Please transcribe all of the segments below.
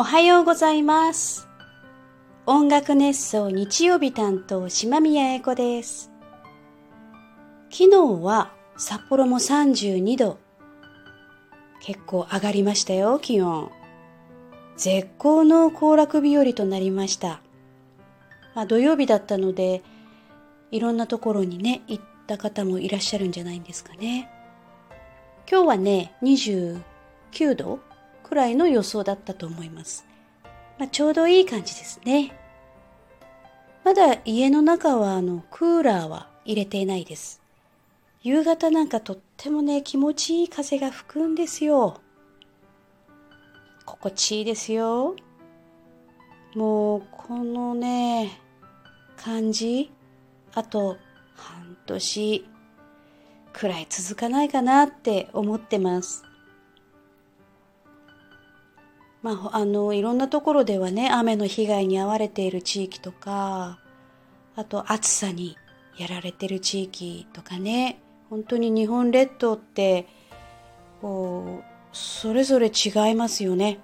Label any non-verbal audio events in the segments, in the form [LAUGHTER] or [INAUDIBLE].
おはようございます。音楽熱奏日曜日担当島宮英子です。昨日は札幌も32度。結構上がりましたよ、気温。絶好の行楽日和となりました。まあ、土曜日だったので、いろんなところにね、行った方もいらっしゃるんじゃないんですかね。今日はね、29度くらいの予想だったと思います。まあ、ちょうどいい感じですね。まだ家の中はあのクーラーは入れていないです。夕方なんかとってもね、気持ちいい風が吹くんですよ。心地いいですよ。もう、このね、感じ、あと半年くらい続かないかなって思ってます。まあ、あの、いろんなところではね、雨の被害に遭われている地域とか、あと暑さにやられてる地域とかね、本当に日本列島って、こう、それぞれ違いますよね。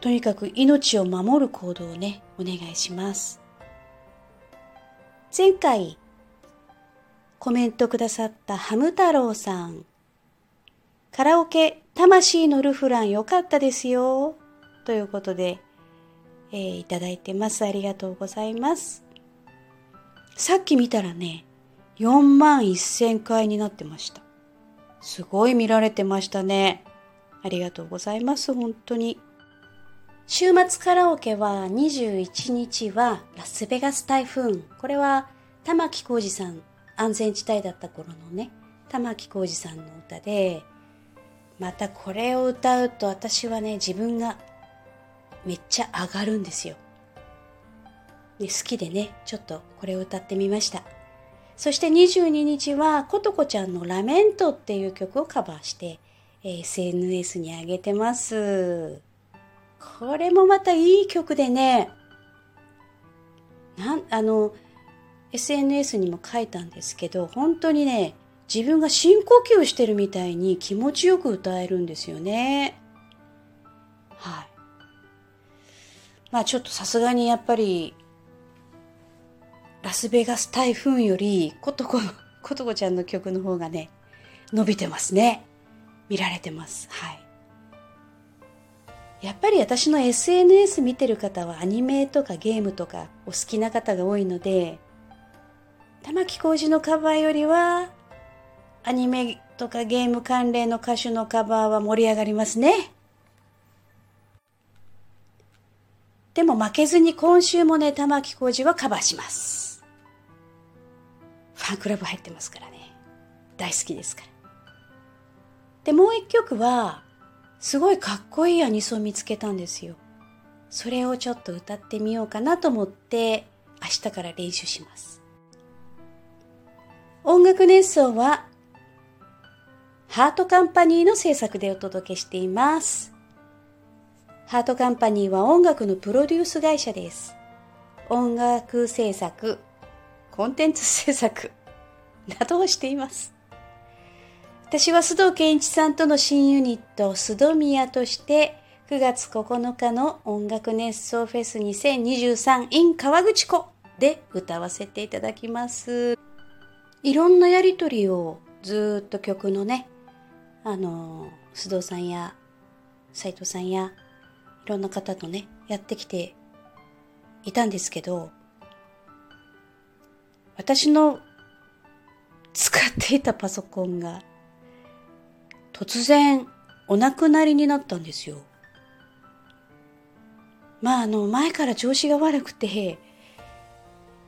とにかく命を守る行動をね、お願いします。前回コメントくださったハム太郎さん。カラオケ、魂のルフラン良かったですよ。ということで、えー、いただいてます。ありがとうございます。さっき見たらね、4万1000回になってました。すごい見られてましたね。ありがとうございます。本当に。週末カラオケは21日はラスベガス台風。これは玉置浩二さん安全地帯だった頃のね玉置浩二さんの歌でまたこれを歌うと私はね自分がめっちゃ上がるんですよ。で好きでねちょっとこれを歌ってみましたそして22日はことこちゃんの「ラメント」っていう曲をカバーして、SNS に上げてますこれもまたいい曲でねなんあの SNS にも書いたんですけど本当にね自分が深呼吸してるみたいに気持ちよく歌えるんですよね。はい。まあちょっとさすがにやっぱりラスベガス台風よりことこことこちゃんの曲の方がね伸びてますね。見られてます。はい。やっぱり私の SNS 見てる方はアニメとかゲームとかお好きな方が多いので玉置浩二のカバーよりはアニメとかゲーム関連の歌手のカバーは盛り上がりますね。でも負けずに今週もね、玉置浩二はカバーします。ファンクラブ入ってますからね。大好きですから。で、もう一曲は、すごいかっこいいアニソン見つけたんですよ。それをちょっと歌ってみようかなと思って、明日から練習します。音楽熱奏はハートカンパニーの制作でお届けしています。ハートカンパニーは音楽のプロデュース会社です。音楽制作、コンテンツ制作 [LAUGHS] などをしています。私は須藤健一さんとの新ユニット、須藤宮として9月9日の音楽熱奏フェス2023 in 川口湖で歌わせていただきます。いろんなやりとりをずっと曲のね、あの、須藤さんや斉藤さんやいろんな方とね、やってきていたんですけど、私の使っていたパソコンが突然お亡くなりになったんですよ。まああの前から調子が悪くて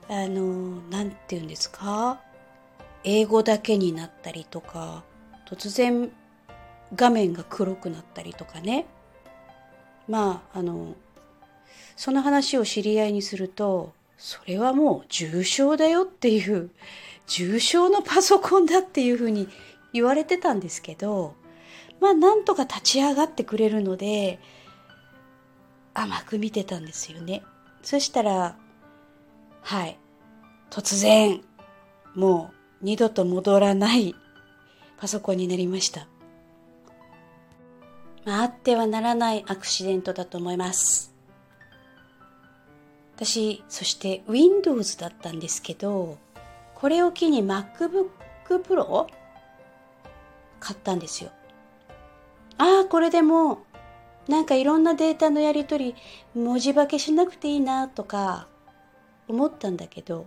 あのなんて言うんですか？英語だけになったりとか突然画面が黒くなったりとかね。まああのその話を知り合いにするとそれはもう重症だよっていう重症のパソコンだっていうふうに言われてたんですけどまあなんとか立ち上がってくれるので甘く見てたんですよね。そしたらはい。突然もう二度と戻らないパソコンになりました。あ、あってはならないアクシデントだと思います。私、そして Windows だったんですけど、これを機に MacBook Pro 買ったんですよ。ああ、これでも、なんかいろんなデータのやり取り、文字化けしなくていいなとか思ったんだけど、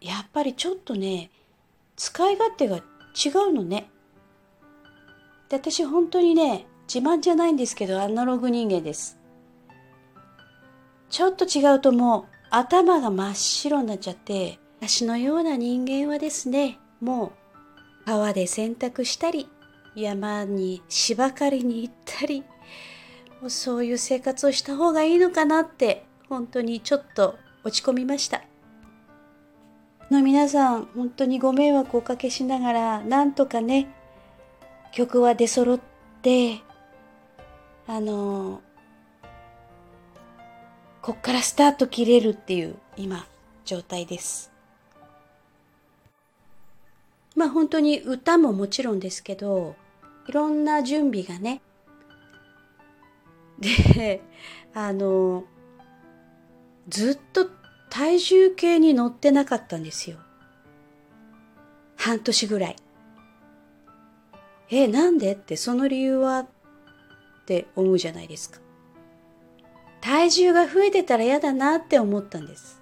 やっぱりちょっとね、使い勝手が違うのね。で私本当にね自慢じゃないんですけどアナログ人間です。ちょっと違うともう頭が真っ白になっちゃって私のような人間はですねもう川で洗濯したり山に芝刈りに行ったりもうそういう生活をした方がいいのかなって本当にちょっと落ち込みました。の皆さん本当にご迷惑をおかけしながらなんとかね曲は出揃って、あのこっからスタート切れるっていう今状態です。まあ本当に歌ももちろんですけど、いろんな準備がね。で、あの、ずっと体重計に乗ってなかったんですよ。半年ぐらい。え、なんで？ってその理由は？って思うじゃないですか。体重が増えてたら嫌だなって思ったんです。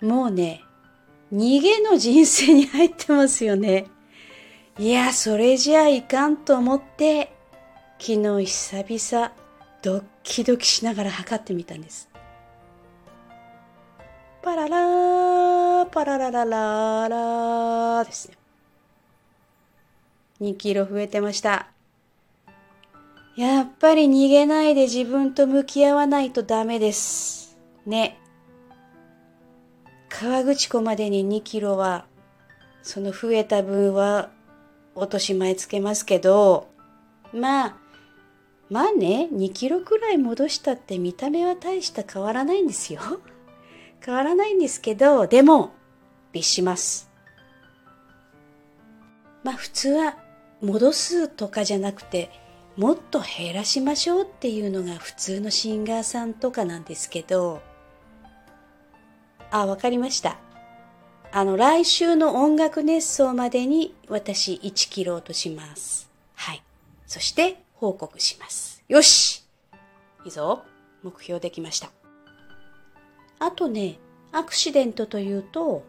もうね、逃げの人生に入ってますよね。いや、それじゃあいかんと思って、昨日久々ドッキドキしながら測ってみたんです。パララー、パラララララーですね。2キロ増えてました。やっぱり逃げないで自分と向き合わないとダメです。ね。川口湖までに2キロは、その増えた分は落とし前つけますけど、まあ、まあね、2キロくらい戻したって見た目は大した変わらないんですよ。[LAUGHS] 変わらないんですけど、でも、律します。まあ普通は戻すとかじゃなくてもっと減らしましょうっていうのが普通のシンガーさんとかなんですけどあわかりました。あの来週の音楽熱奏までに私1キロ落とします。はい。そして報告します。よし。いいぞ。目標できました。あとねアクシデントというと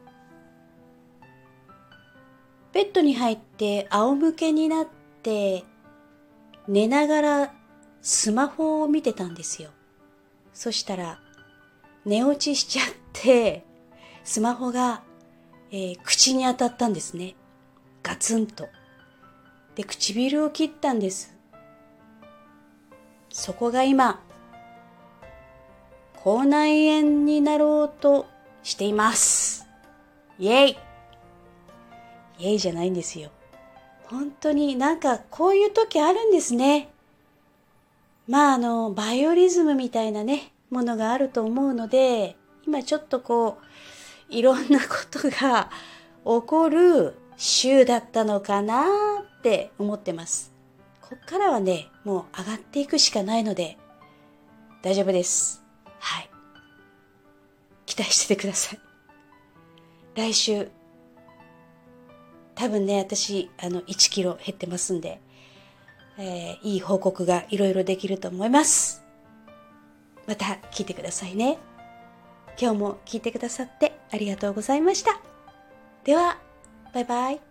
ベッドに入って仰向けになって寝ながらスマホを見てたんですよ。そしたら寝落ちしちゃってスマホが、えー、口に当たったんですね。ガツンと。で、唇を切ったんです。そこが今、口内炎になろうとしています。イェイイエイじゃないんですよ。本当になんかこういう時あるんですね。まああの、バイオリズムみたいなね、ものがあると思うので、今ちょっとこう、いろんなことが起こる週だったのかなって思ってます。こっからはね、もう上がっていくしかないので、大丈夫です。はい。期待しててください。来週多分ね、私、あの、1キロ減ってますんで、えー、いい報告がいろいろできると思います。また聞いてくださいね。今日も聞いてくださってありがとうございました。では、バイバイ。